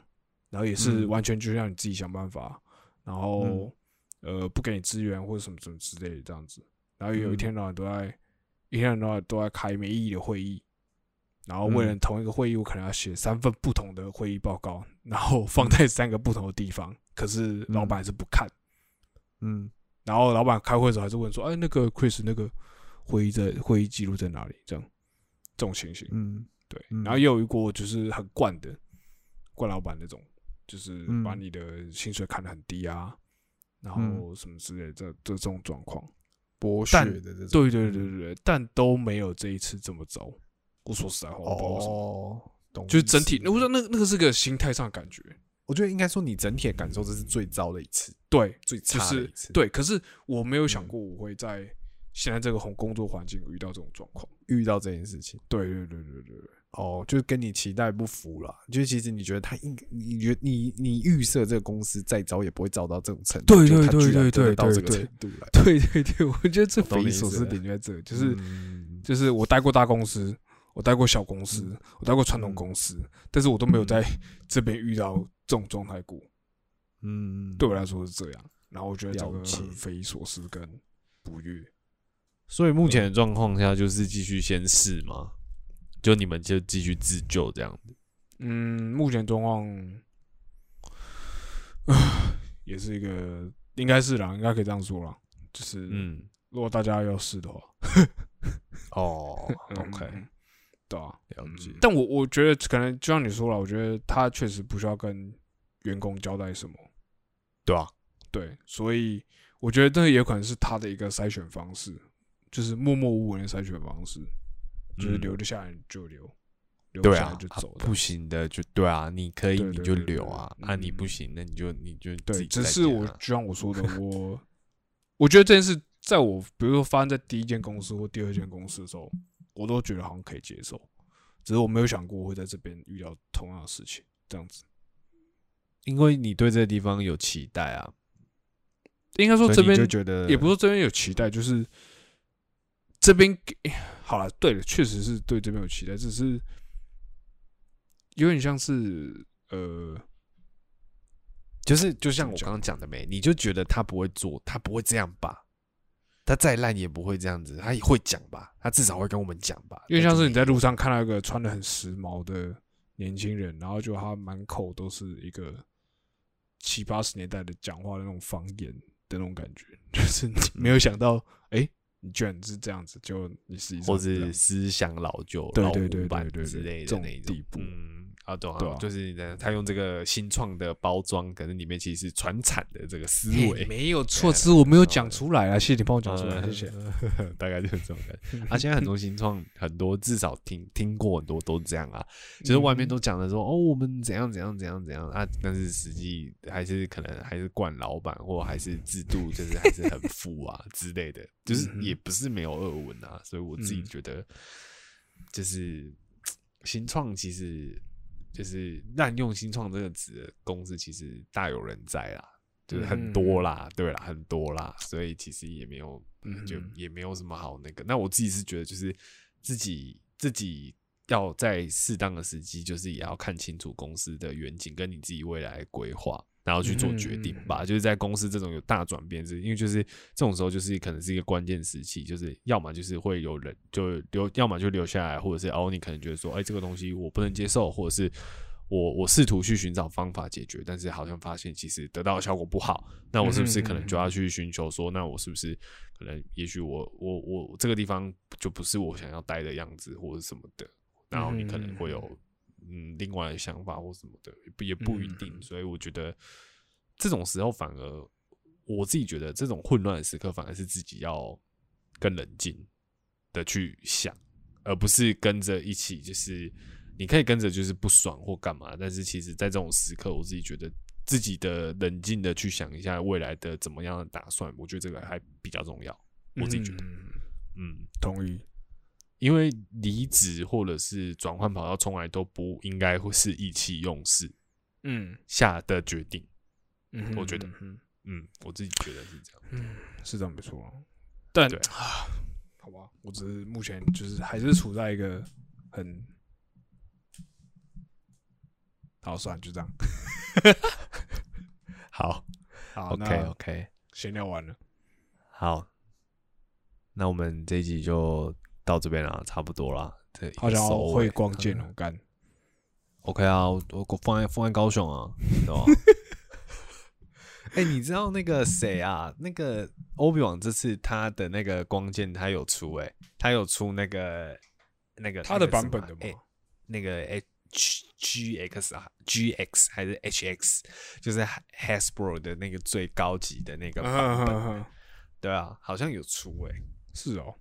然后也是嗯。完全就让你自己想办法，然后、呃不给你资源或者什么什么之类的这样子，然后有一嗯天到晚都在、一天到晚都在开没意义的会议，然后为了嗯同一个会议，我可能要写三份不同的会议报告，然后放在三个不同的地方，可是老板还是不看。嗯然后老板开会的时候还是问说：“哎，那个 Chris 那个会议在会议记录在哪里？”这样这种情形，嗯对。嗯然后也有一过就是很惯的惯老板那种，就是嗯把你的薪水看得很低啊，然嗯后什么之类的这这这种状况。剥削的这种，对对对对对，但都没有这一次这么糟。我说实在话，我不知道为什么，哦，懂，就是整体，我说那那个是个心态上的感觉，我觉得应该说你整体的感受这是最糟的一次，对，最就是差的一次，，对。可是我没有想嗯过我会在现在这个工工作环境遇到这种状况。遇到这件事情。对对对对对对。哦，就是跟你期待不符啦。就是其实你觉得他应，你觉得你你预设这个公司再糟也不会糟到这种程度，对对对对对对到这个对程度来，对对对，我觉得这匪夷所思点就在这，就是、嗯就是我待过大公司，我待过小公司，嗯我待过传统公司，但是我都没有在这边遇到这种状态过。嗯，对我来说是这样，然后我觉得这个匪夷所思跟不悦。所以目前的状况下就是继续先试嘛，就你们就继续自救这样子。嗯，目前状况，唉也是一个应该是啦，应该可以这样说啦，就是嗯，如果大家要试的话哦嗯，OK，嗯对啊，了解嗯但我我觉得可能就像你说了，我觉得他确实不需要跟员工交代什么，对啊，对，所以我觉得这也有可能是他的一个筛选方式，就是默默无闻的筛选方式，就是嗯。留得下来就留，留不下来就，啊走。不行的就对啊，你可以你就留啊，那你不嗯行那你就你就自对，只是我就像我说的，[LAUGHS] 我我觉得这件事在我比如说发生在第一间公司或第二间公司的时候，我都觉得好像可以接受，只是我没有想过我会在这边遇到同样的事情，这样子。因为你对这个地方有期待啊，应该说这边就觉得也不是说这边有期待，就是这边给好了，对了，确实是对这边有期待，只是有点像是呃，就是就像我刚刚讲的没，你就觉得他不会做，他不会这样吧？他再烂也不会这样子，他也会讲吧？他至少会跟我们讲吧？因为像是你在。路上看到一个穿的很时髦的年轻人，然后就他满口都是一个七八十年代的讲话的那种方言的那种感觉，[LAUGHS] 就是你没有想到，哎、你居然是这样子，就你实际上或是是这样思想老旧、老对对对古板对对对之类这种的那种地步嗯，啊，懂啊，对啊。就是呢，他用这个新创的包装，可能里面其实是传产的这个思维，没有错，只是我没有讲出来啊，谢谢你帮我讲出来，呃谢谢。[LAUGHS] 大概就是这种感觉。啊，现在很多新创，很多至少听听过很多都是这样啊，就是外面都讲的说、哦，我们怎样怎样怎样怎样啊，但是实际还是可能还是惯老板，或还是制度就是还是很腐啊之类的，就是也不是没有恶文啊，所以我自己嗯。觉得就是新创其实就是滥用新创这个词的公司，其实大有人在啦。就是很多啦，对啦，很多啦，所以其实也没有，就嗯也没有什么好那个。那我自己是觉得，就是自己自己要在适当的时机，就是也要看清楚公司的远景跟你自己未来的规划，然后去做决定吧。就是在公司这种有大转变，是因为就是这种时候，就是可能是一个关键时期，就是要么就是会有人就留，要么就留下来，或者是哦，你可能觉得说，哎、这个东西我不能接受，或者是。我我试图去寻找方法解决，但是好像发现其实得到的效果不好，那我是不是可能就要去寻求说，那我是不是可能也许我我我这个地方就不是我想要待的样子，或者什么的，然后你可能会有嗯另外的想法或什么的，也不也不一定，所以我觉得这种时候反而我自己觉得这种混乱的时刻，反而是自己要更冷静的去想，而不是跟着一起就是。你可以跟着就是不爽或干嘛，但是其实，在这种时刻，我自己觉得自己的冷静的去想一下未来的怎么样的打算，我觉得这个还比较重要。我自己觉得，嗯嗯，同意。因为离职或者是转换跑道，从来都不应该会是意气用事嗯下的决定。嗯我觉得嗯嗯，我自己觉得是这样。嗯是这样没错，但对啊，好吧，我只是目前就是还是处在一个很。好，算了，就这样。[LAUGHS] 好好，OK 那 OK，闲聊完了，好，那我们这一集就到这边了，差不多啦。这一个好像要收尾会光剑嗯哦，干。[LAUGHS] OK 啊，我我放在放在高雄啊，对吧？[LAUGHS] 哎、你知道那个谁啊？那个欧比王这次他的那个光剑他有出哎、他有出那个那个他的版本的吗哎那个 H G X 啊 G X 还是 H X，就是 Hasbro 的那个最高级的那个版本。嗯对啊，好像有出哎、是哦，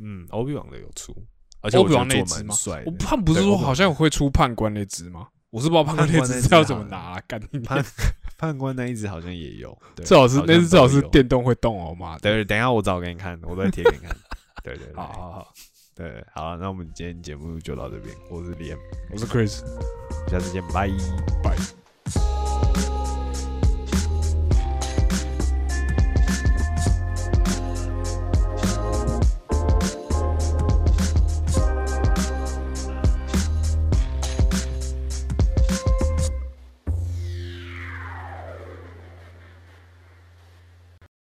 嗯，欧比旺的有出，而且欧比我觉得做王那只吗蛮帅？我判不是说好像会出判官那只吗？我是不知道判官那只要怎么拿啊，干你判 [LAUGHS] 判官那一只好像也有，[LAUGHS] 最好是好那只最好是电动会动哦，妈的。对，等一下我找给你看，我再贴给你看。[LAUGHS] 对对对，好好好，对，好了，那我们今天节目就到这边，我是 Liam，我是 Chris，下次见，拜。拜。